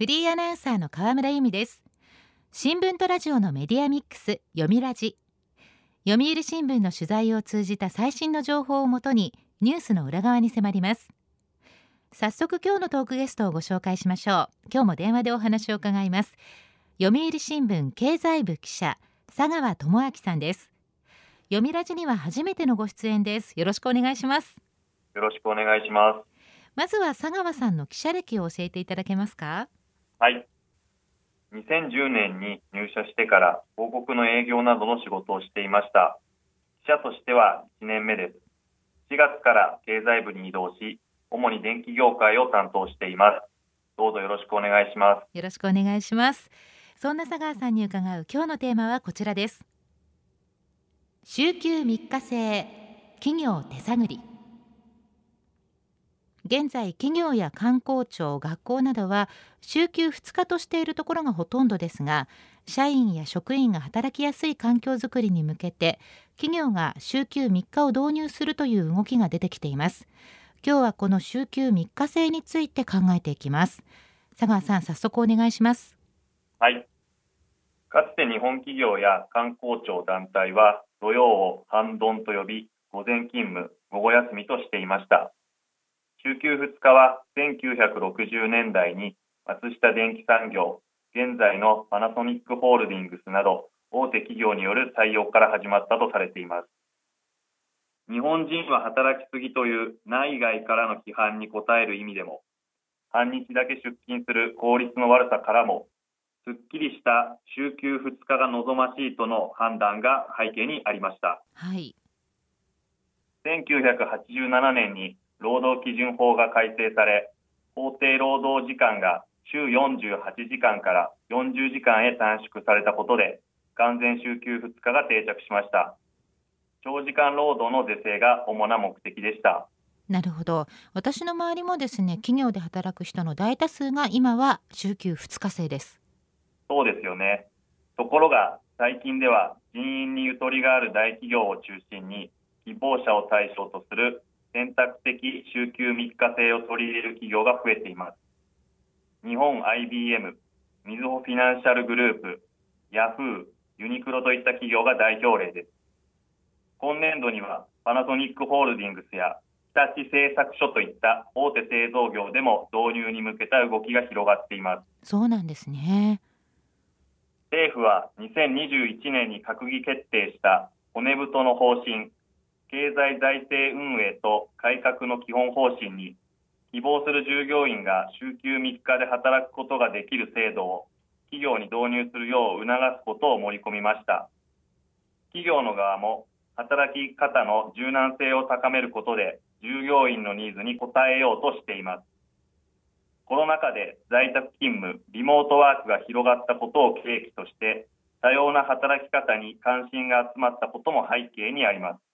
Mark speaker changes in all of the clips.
Speaker 1: フリーアナウンサーの河村由美です。新聞とラジオのメディアミックス読みラジ。読売新聞の取材を通じた最新の情報をもとにニュースの裏側に迫ります。早速今日のトークゲストをご紹介しましょう。今日も電話でお話を伺います。読売新聞経済部記者佐川智明さんです。読みラジには初めてのご出演です。よろしくお願いします。
Speaker 2: よろしくお願いします。
Speaker 1: まずは佐川さんの記者歴を教えていただけますか？
Speaker 2: はい。2010年に入社してから広告の営業などの仕事をしていました。記者としては1年目です。4月から経済部に移動し主に電気業界を担当しています。どうぞよろしくお願いします。
Speaker 1: よろしくお願いします。そんな佐川さんに伺う今日のテーマはこちらです。週休3日制企業手探り。現在企業や観光庁学校などは週休2日としているところがほとんどですが社員や職員が働きやすい環境づくりに向けて企業が週休3日を導入するという動きが出てきています。今日はこの週休3日制について考えていきます。佐川さん早速お願いします。
Speaker 2: はい。かつて日本企業や観光庁団体は土曜を半ドンと呼び午前勤務午後休みとしていました。週休2日は1960年代に松下電器産業、現在のパナソニックホールディングスなど大手企業による採用から始まったとされています。日本人は働きすぎという内外からの批判に応える意味でも、半日だけ出勤する効率の悪さからも、すっきりした週休2日が望ましいとの判断が背景にありました。
Speaker 1: はい。
Speaker 2: 1987年に労働基準法が改正され、法定労働時間が週48時間から40時間へ短縮されたことで、完全週休2日が定着しました。長時間労働の是正が主な目的でした。
Speaker 1: なるほど私の周りもですね企業で働く人の大多数が今は週休2日制です
Speaker 2: そうですよねところが最近では人員にゆとりがある大企業を中心に希望者を対象とする選択的週休3日制を取り入れる企業が増えています。日本 IBM、みずほフィナンシャルグループ、ヤフー、ユニクロといった企業が代表例です。今年度にはパナソニックホールディングスや日立製作所といった大手製造業でも導入に向けた動きが広がっています。
Speaker 1: そうなんですね。
Speaker 2: 政府は2021年に閣議決定した骨太の方針経済財政運営と改革の基本方針に希望する従業員が週休3日で働くことができる制度を企業に導入するよう促すことを盛り込みました。企業の側も働き方の柔軟性を高めることで従業員のニーズに応えようとしています。コロナ禍で在宅勤務リモートワークが広がったことを契機として多様な働き方に関心が集まったことも背景にあります。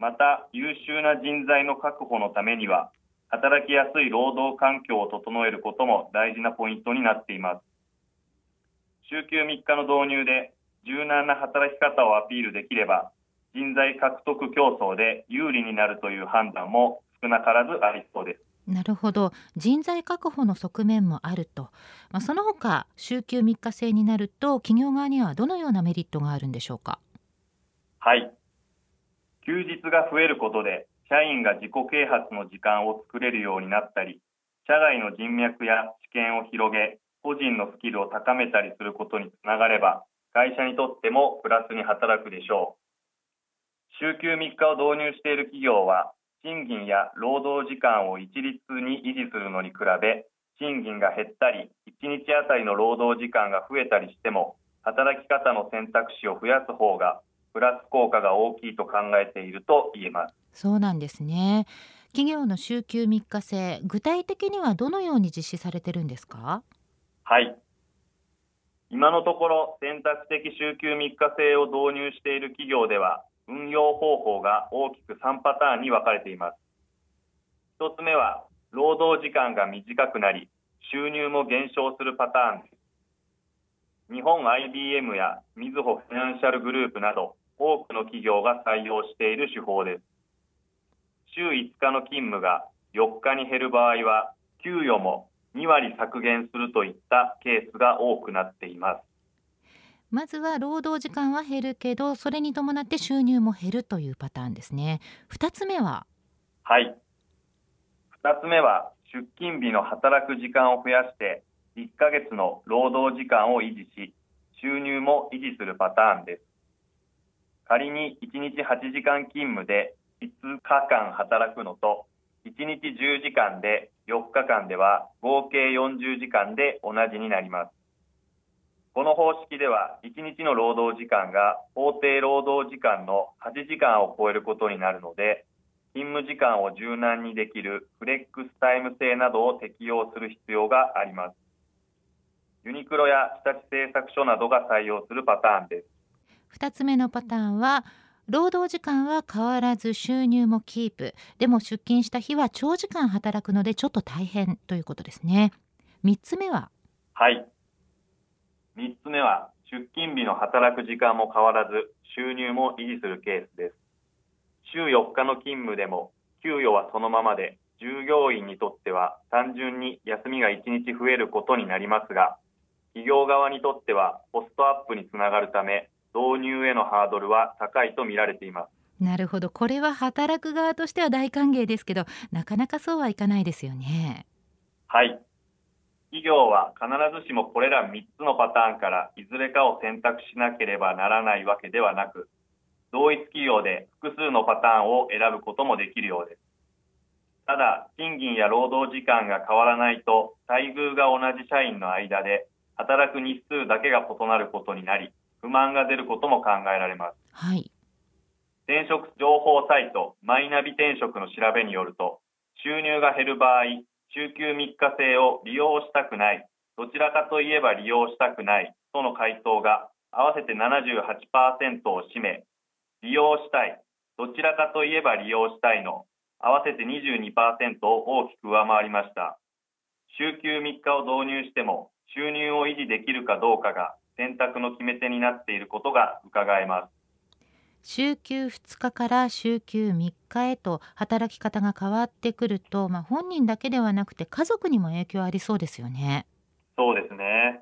Speaker 2: また優秀な人材の確保のためには働きやすい労働環境を整えることも大事なポイントになっています。週休3日の導入で柔軟な働き方をアピールできれば人材獲得競争で有利になるという判断も少なからずありそうです。
Speaker 1: なるほど。人材確保の側面もあると、まあ、その他週休3日制になると企業側にはどのようなメリットがあるんでしょうか？
Speaker 2: はい休日が増えることで社員が自己啓発の時間を作れるようになったり社外の人脈や知見を広げ個人のスキルを高めたりすることにつながれば会社にとってもプラスに働くでしょう。週休3日を導入している企業は賃金や労働時間を一律に維持するのに比べ賃金が減ったり1日あたりの労働時間が増えたりしても働き方の選択肢を増やす方がプラス効果が大きいと考えていると言えます。
Speaker 1: そうなんですね。企業の週休3日制具体的にはどのように実施されてるんですか？
Speaker 2: はい。今のところ選択的週休3日制を導入している企業では運用方法が大きく3パターンに分かれています。1つ目は労働時間が短くなり収入も減少するパターンです日本 IBM やみずほフィナンシャルグループなど多くの企業が採用している手法です。週5日の勤務が4日に減る場合は、給与も2割削減するといったケースが多くなっています。
Speaker 1: まずは労働時間は減るけどそれに伴って収入も減るというパターンですね2つ目は？
Speaker 2: はい2つ目は出勤日の働く時間を増やして1ヶ月の労働時間を維持し収入も維持するパターンです。仮に1日8時間勤務で5日間働くのと1日10時間で4日間では合計40時間で同じになります。この方式では1日の労働時間が法定労働時間の8時間を超えることになるので勤務時間を柔軟にできるフレックスタイム制などを適用する必要があります。ユニクロや日立製作所などが採用するパターンです。
Speaker 1: 2つ目のパターンは労働時間は変わらず収入もキープ。でも出勤した日は長時間働くのでちょっと大変ということですね。3つ目は？
Speaker 2: はい。3つ目は出勤日の働く時間も変わらず収入も維持するケースです。週4日の勤務でも給与はそのままで従業員にとっては単純に休みが1日増えることになりますが企業側にとってはコストアップにつながるため導入へのハードルは高いと見られています。
Speaker 1: なるほど。これは働く側としては大歓迎ですけどなかなかそうはいかないですよね。
Speaker 2: はい。企業は必ずしもこれら3つのパターンからいずれかを選択しなければならないわけではなく同一企業で複数のパターンを選ぶこともできるようです。ただ賃金や労働時間が変わらないと待遇が同じ社員の間で働く日数だけが異なることになり不満が出ることも考えられます。
Speaker 1: はい。
Speaker 2: 転職情報サイトマイナビ転職の調べによると、収入が減る場合、週休3日制を利用したくない、どちらかといえば利用したくないとの回答が合わせて78%を占め、利用したい、どちらかといえば利用したいの合わせて22%を大きく上回りました。週休3日を導入しても収入を維持できるかどうかが選択の決め手になっていることが伺えます
Speaker 1: 週休2日から週休3日へと働き方が変わってくると、まあ、本人だけではなくて家族にも影響ありそうですよね。
Speaker 2: そうですね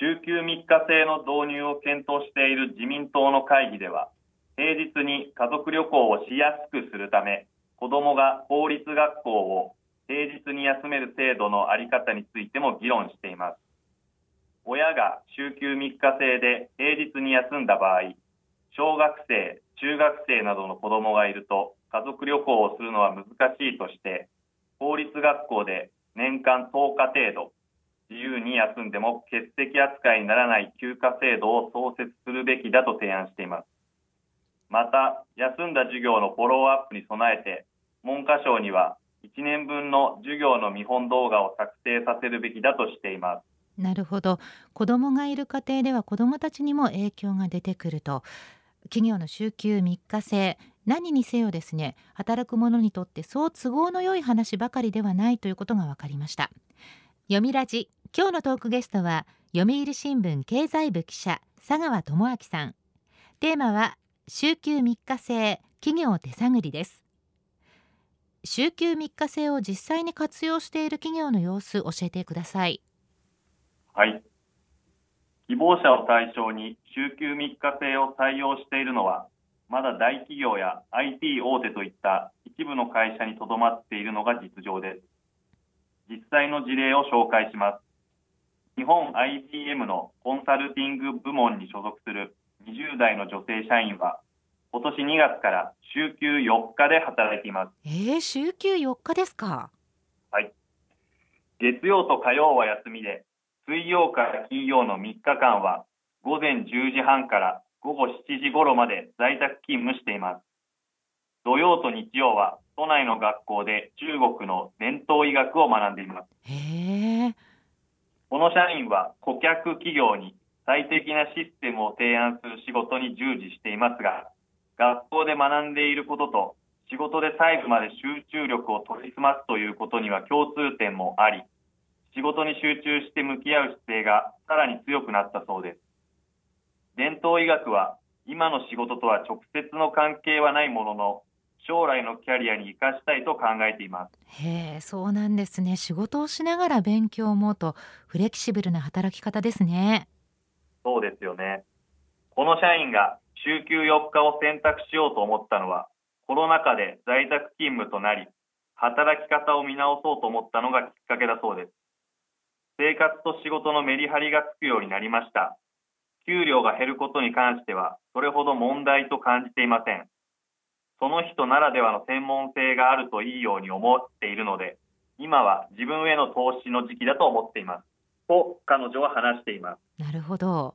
Speaker 2: 週休3日制の導入を検討している自民党の会議では平日に家族旅行をしやすくするため子どもが公立学校を平日に休める制度の在り方についても議論しています。親が週休3日制で平日に休んだ場合、小学生、中学生などの子供がいると家族旅行をするのは難しいとして、公立学校で年間10日程度、自由に休んでも欠席扱いにならない休暇制度を創設するべきだと提案しています。また、休んだ授業のフォローアップに備えて、文科省には1年分の授業の見本動画を作成させるべきだとしています。
Speaker 1: なるほど。子どもがいる家庭では子どもたちにも影響が出てくると。企業の週休3日制。何にせよですね働く者にとってそう都合の良い話ばかりではないということが分かりました。読みラジ。今日のトークゲストは読売新聞経済部記者佐川智明さん。テーマは週休3日制企業手探りです。週休3日制を実際に活用している企業の様子教えてください
Speaker 2: はい。希望者を対象に週休3日制を採用しているのは、まだ大企業や IT 大手といった一部の会社にとどまっているのが実情です。実際の事例を紹介します。日本 IBM のコンサルティング部門に所属する20代の女性社員は、今年2月から週休4日で働いています。
Speaker 1: えー、週休4日ですか？
Speaker 2: はい。月曜と火曜は休みで、水曜から金曜の3日間は午前10時半から午後7時頃まで在宅勤務しています。土曜と日曜は都内の学校で中国の伝統医学を学んでいます。
Speaker 1: へ
Speaker 2: この社員は顧客企業に最適なシステムを提案する仕事に従事していますが、学校で学んでいることと仕事で細部まで集中力を研ぎ澄ますということには共通点もあり、仕事に集中して向き合う姿勢がさらに強くなったそうです。伝統医学は今の仕事とは直接の関係はないものの、将来のキャリアに生かしたいと考えています。
Speaker 1: へえそうなんですね。仕事をしながら勉強もとフレキシブルな働き方ですね。
Speaker 2: そうですよね。この社員が週休4日を選択しようと思ったのはコロナ禍で在宅勤務となり働き方を見直そうと思ったのがきっかけだそうです。生活と仕事のメリハリがつくようになりました。給料が減ることに関してはそれほど問題と感じていません。その人ならではの専門性があるといいように思っているので今は自分への投資の時期だと思っています。と彼女は話しています。
Speaker 1: なるほど。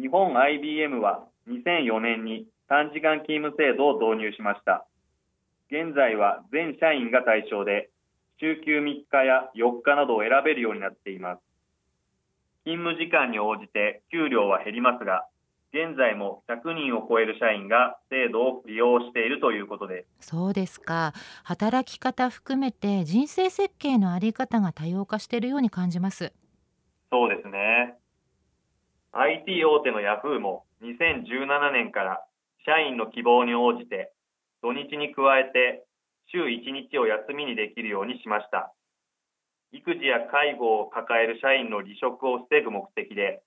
Speaker 2: 日本 IBM は2004年に短時間勤務制度を導入しました。現在は全社員が対象で週休3日や4日などを選べるようになっています。勤務時間に応じて給料は減りますが現在も100人を超える社員が制度を利用しているということです。
Speaker 1: そうですか。働き方含めて人生設計のあり方が多様化しているように感じます。
Speaker 2: そうですね IT 大手のヤフーも2017年から社員の希望に応じて土日に加えて週1日を休みにできるようにしました。育児や介護を抱える社員の離職を防ぐ目的で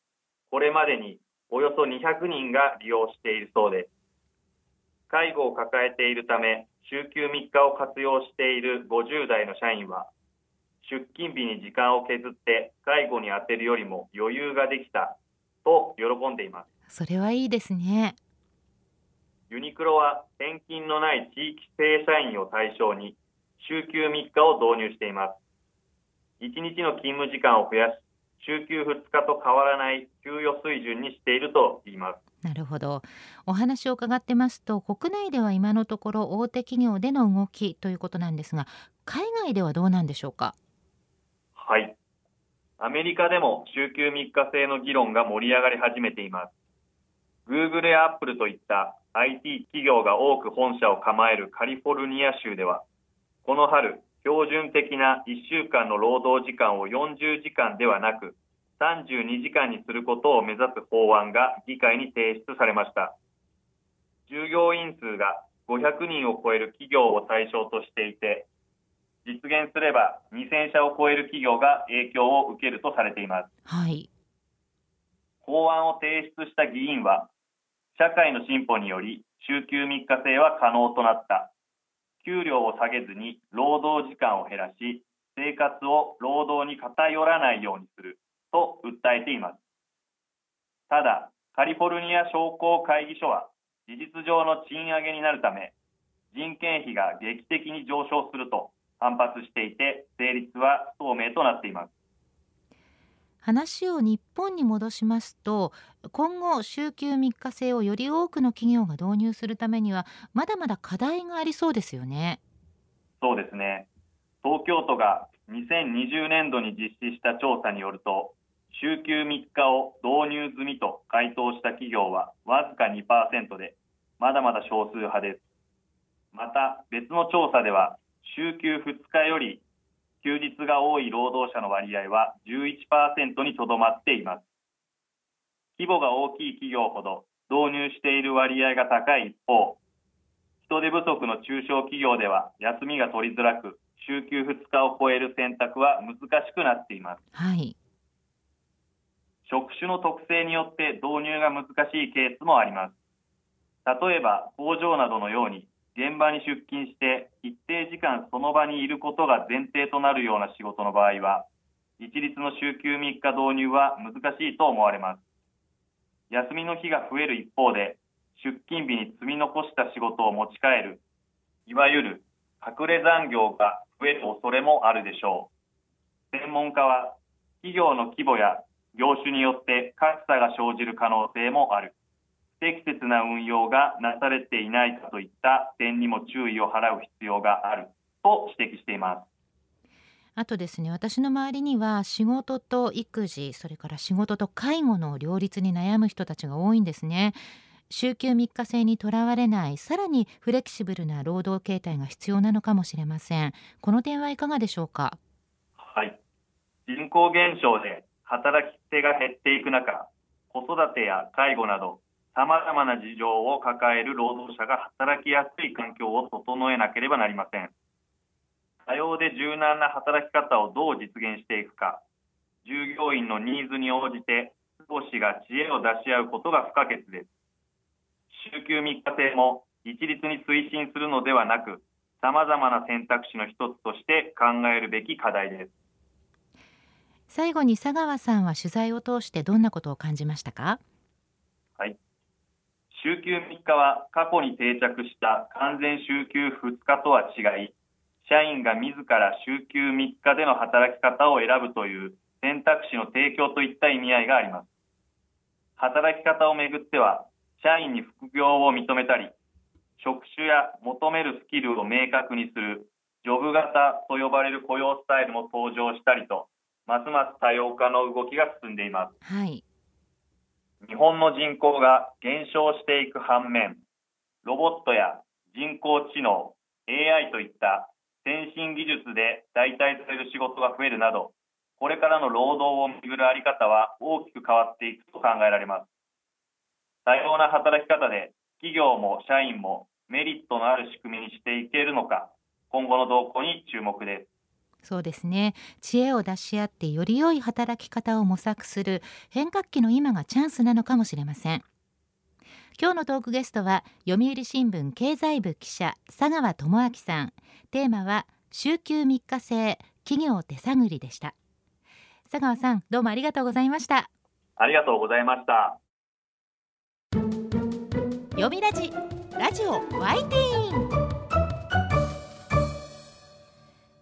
Speaker 2: これまでにおよそ200人が利用しているそうです。介護を抱えているため週休3日を活用している50代の社員は出勤日に時間を削って介護に充てるよりも余裕ができたと喜んでいます。
Speaker 1: それはいいですね。
Speaker 2: ユニクロは転勤のない地域正社員を対象に週休3日を導入しています。1日の勤務時間を増やし週休2日と変わらない給与水準にしていると言います。
Speaker 1: なるほど。お話を伺ってますと国内では今のところ大手企業での動きということなんですが海外ではどうなんでしょうか？
Speaker 2: はいアメリカでも週休3日制の議論が盛り上がり始めています。Google や Apple といった IT 企業が多く本社を構えるカリフォルニア州ではこの春標準的な1週間の労働時間を40時間ではなく32時間にすることを目指す法案が議会に提出されました。従業員数が500人を超える企業を対象としていて実現すれば2000社を超える企業が影響を受けるとされています、
Speaker 1: はい、
Speaker 2: 法案を提出した議員は社会の進歩により週休3日制は可能となった。給料を下げずに労働時間を減らし生活を労働に偏らないようにする。と訴えています。ただカリフォルニア商工会議所は事実上の賃上げになるため人件費が劇的に上昇すると反発していて成立は不透明となっています。
Speaker 1: 話を日本に戻しますと今後週休3日制をより多くの企業が導入するためにはまだまだ課題がありそうですよね。
Speaker 2: そうですね。東京都が2020年度に実施した調査によると週休3日を導入済みと回答した企業はわずか2%でまだまだ少数派です。また別の調査では週休2日より休日が多い労働者の割合は11%にとどまっています。規模が大きい企業ほど導入している割合が高い一方、人手不足の中小企業では休みが取りづらく、週休2日を超える選択は難しくなっています。
Speaker 1: はい。
Speaker 2: 職種の特性によって導入が難しいケースもあります。例えば工場などのように現場に出勤して一定時間その場にいることが前提となるような仕事の場合は一律の週休3日導入は難しいと思われます。休みの日が増える一方で出勤日に積み残した仕事を持ち帰るいわゆる隠れ残業が増える恐れもあるでしょう。専門家は企業の規模や業種によって格差が生じる可能性もある。適切な運用がなされていないかといった点にも注意を払う必要があると指摘しています。
Speaker 1: あとですね私の周りには仕事と育児それから仕事と介護の両立に悩む人たちが多いんですね。週休3日制にとらわれないさらにフレキシブルな労働形態が必要なのかもしれません。この点はいかがでしょうか？
Speaker 2: はい。人口減少で働き手が減っていく中子育てや介護などさまざまな事情を抱える労働者が働きやすい環境を整えなければなりません。多様で柔軟な働き方をどう実現していくか従業員のニーズに応じて少しが知恵を出し合うことが不可欠です。週休3日制も一律に推進するのではなくさまざまな選択肢の一つとして考えるべき課題です。
Speaker 1: 最後に佐川さんは取材を通してどんなことを感じましたか？
Speaker 2: はい週休3日は過去に定着した完全週休2日とは違い社員が自ら週休3日での働き方を選ぶという選択肢の提供といった意味合いがあります。働き方をめぐっては社員に副業を認めたり職種や求めるスキルを明確にするジョブ型と呼ばれる雇用スタイルも登場したりとますます多様化の動きが進んでいます、
Speaker 1: はい、
Speaker 2: 日本の人口が減少していく反面ロボットや人工知能 AI といった先進技術で代替される仕事が増えるなどこれからの労働をめぐるあり方は大きく変わっていくと考えられます。多様な働き方で企業も社員もメリットのある仕組みにしていけるのか今後の動向に注目です。
Speaker 1: そうですね。知恵を出し合ってより良い働き方を模索する変革期の今がチャンスなのかもしれません。今日のトークゲストは読売新聞経済部記者佐川智明さん。テーマは週休3日制企業手探りでした。佐川さんどうもありがとうございました。
Speaker 2: ありがとうございました。
Speaker 1: 読みラジラジオワイティーン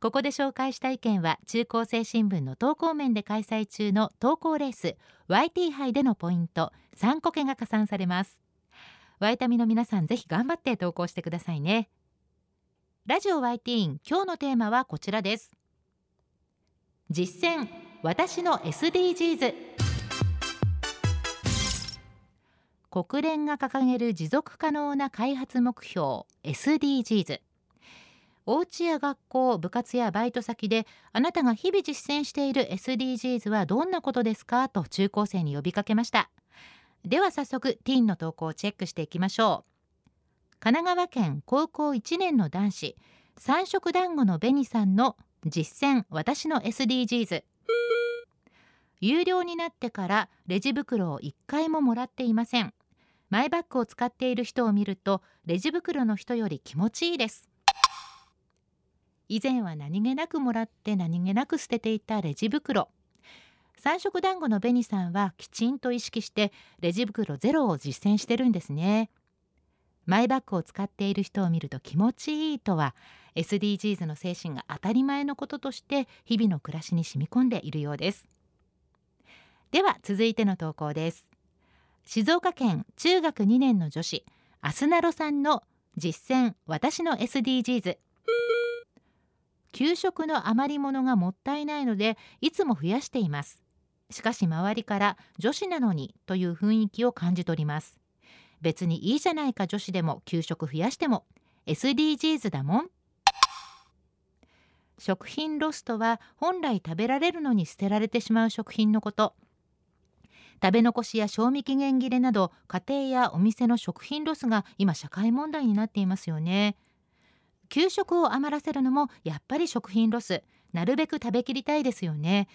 Speaker 1: ここで紹介した意見は中高生新聞の投稿面で開催中の投稿レース YT 杯でのポイント3個券が加算されます。ワイタミの皆さんぜひ頑張って投稿してくださいね。ラジオ YT 今日のテーマはこちらです。実践私の SDGs 国連が掲げる持続可能な開発目標 SDGs お家や学校部活やバイト先であなたが日々実践している SDGs はどんなことですかと中高生に呼びかけました。では早速ティーンの投稿をチェックしていきましょう。神奈川県高校1年の男子三色団子の紅さんの実践私の SDGs 有料になってからレジ袋を1回ももらっていません。マイバッグを使っている人を見るとレジ袋の人より気持ちいいです。以前は何気なくもらって何気なく捨てていたレジ袋。三色団子の紅さんはきちんと意識してレジ袋ゼロを実践してるんですね。マイバッグを使っている人を見ると気持ちいいとは SDGs の精神が当たり前のこととして日々の暮らしに染み込んでいるようです。では続いての投稿です。静岡県中学2年の女子アスナロさんの実践私の SDGs 給食の余り物がもったいないのでいつも増やしています。しかし周りから女子なのにという雰囲気を感じ取ります。別にいいじゃないか女子でも給食増やしても SDGs だもん。食品ロスとは本来食べられるのに捨てられてしまう食品のこと。食べ残しや賞味期限切れなど家庭やお店の食品ロスが今社会問題になっていますよね。給食を余らせるのもやっぱり食品ロス。なるべく食べきりたいですよね。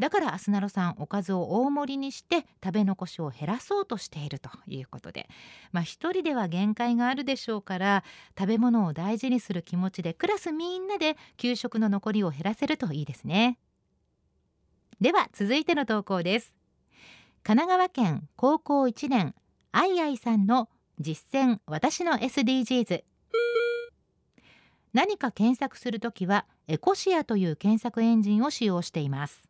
Speaker 1: だからアスナロさんおかずを大盛りにして食べ残しを減らそうとしているということで。まあ一人では限界があるでしょうから食べ物を大事にする気持ちでクラスみんなで給食の残りを減らせるといいですね。では続いての投稿です。神奈川県高校1年あいあいさんの実践私の SDGs 何か検索するときはエコシアという検索エンジンを使用しています。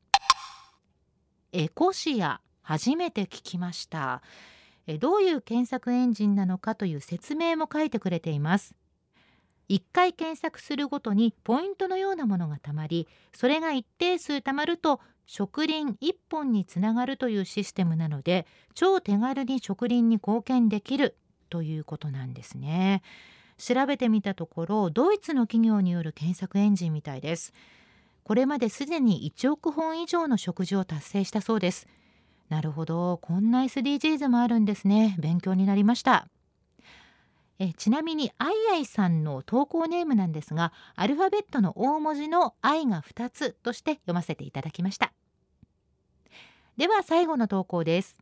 Speaker 1: エコシア初めて聞きました。どういう検索エンジンなのかという説明も書いてくれています。1回検索するごとにポイントのようなものがたまりそれが一定数たまると植林1本につながるというシステムなので超手軽に植林に貢献できるということなんですね。調べてみたところドイツの企業による検索エンジンみたいです。これまですでに1億本以上の食事を達成したそうです。なるほど。こんな SDGs もあるんですね。勉強になりました。えちなみにアイアイさんの投稿ネームなんですがアルファベットの大文字の「愛」が2つとして読ませていただきました。では最後の投稿です。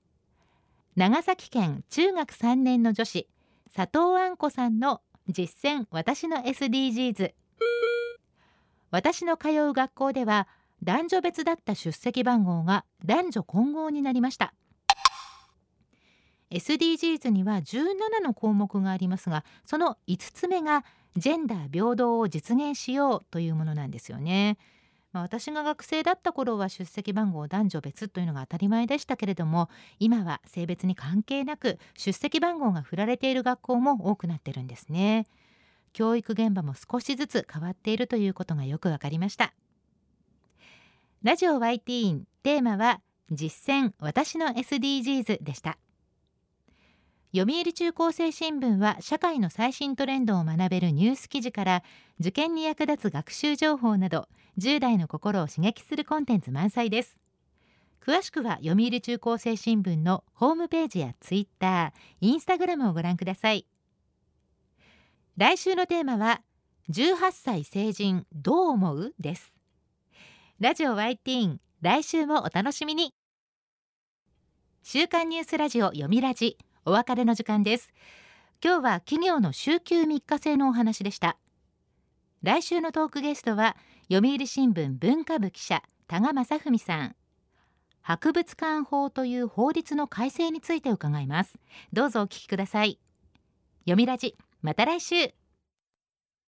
Speaker 1: 長崎県中学3年の女子佐藤杏子さんの実践私の SDGs 私の通う学校では男女別だった出席番号が男女混合になりました。SDGs には17の項目がありますがその5つ目がジェンダー平等を実現しようというものなんですよね。まあ、私が学生だった頃は出席番号男女別というのが当たり前でしたけれども今は性別に関係なく出席番号が振られている学校も多くなってるんですね。教育現場も少しずつ変わっているということがよくわかりました。ラジオ YT テーマは実践私の SDGs でした。読売中高生新聞は社会の最新トレンドを学べるニュース記事から受験に役立つ学習情報など10代の心を刺激するコンテンツ満載です。詳しくは読売中高生新聞のホームページやツイッター、インスタグラムをご覧ください。来週のテーマは18歳成人どう思う？です。ラジオ YT 来週もお楽しみに。週刊ニュースラジオ読みラジ。お別れの時間です。今日は企業の週休3日制のお話でした。来週のトークゲストは読売新聞文化部記者多賀正文さん。博物館法という法律の改正について伺います。どうぞお聞きください。読みラジまた来週。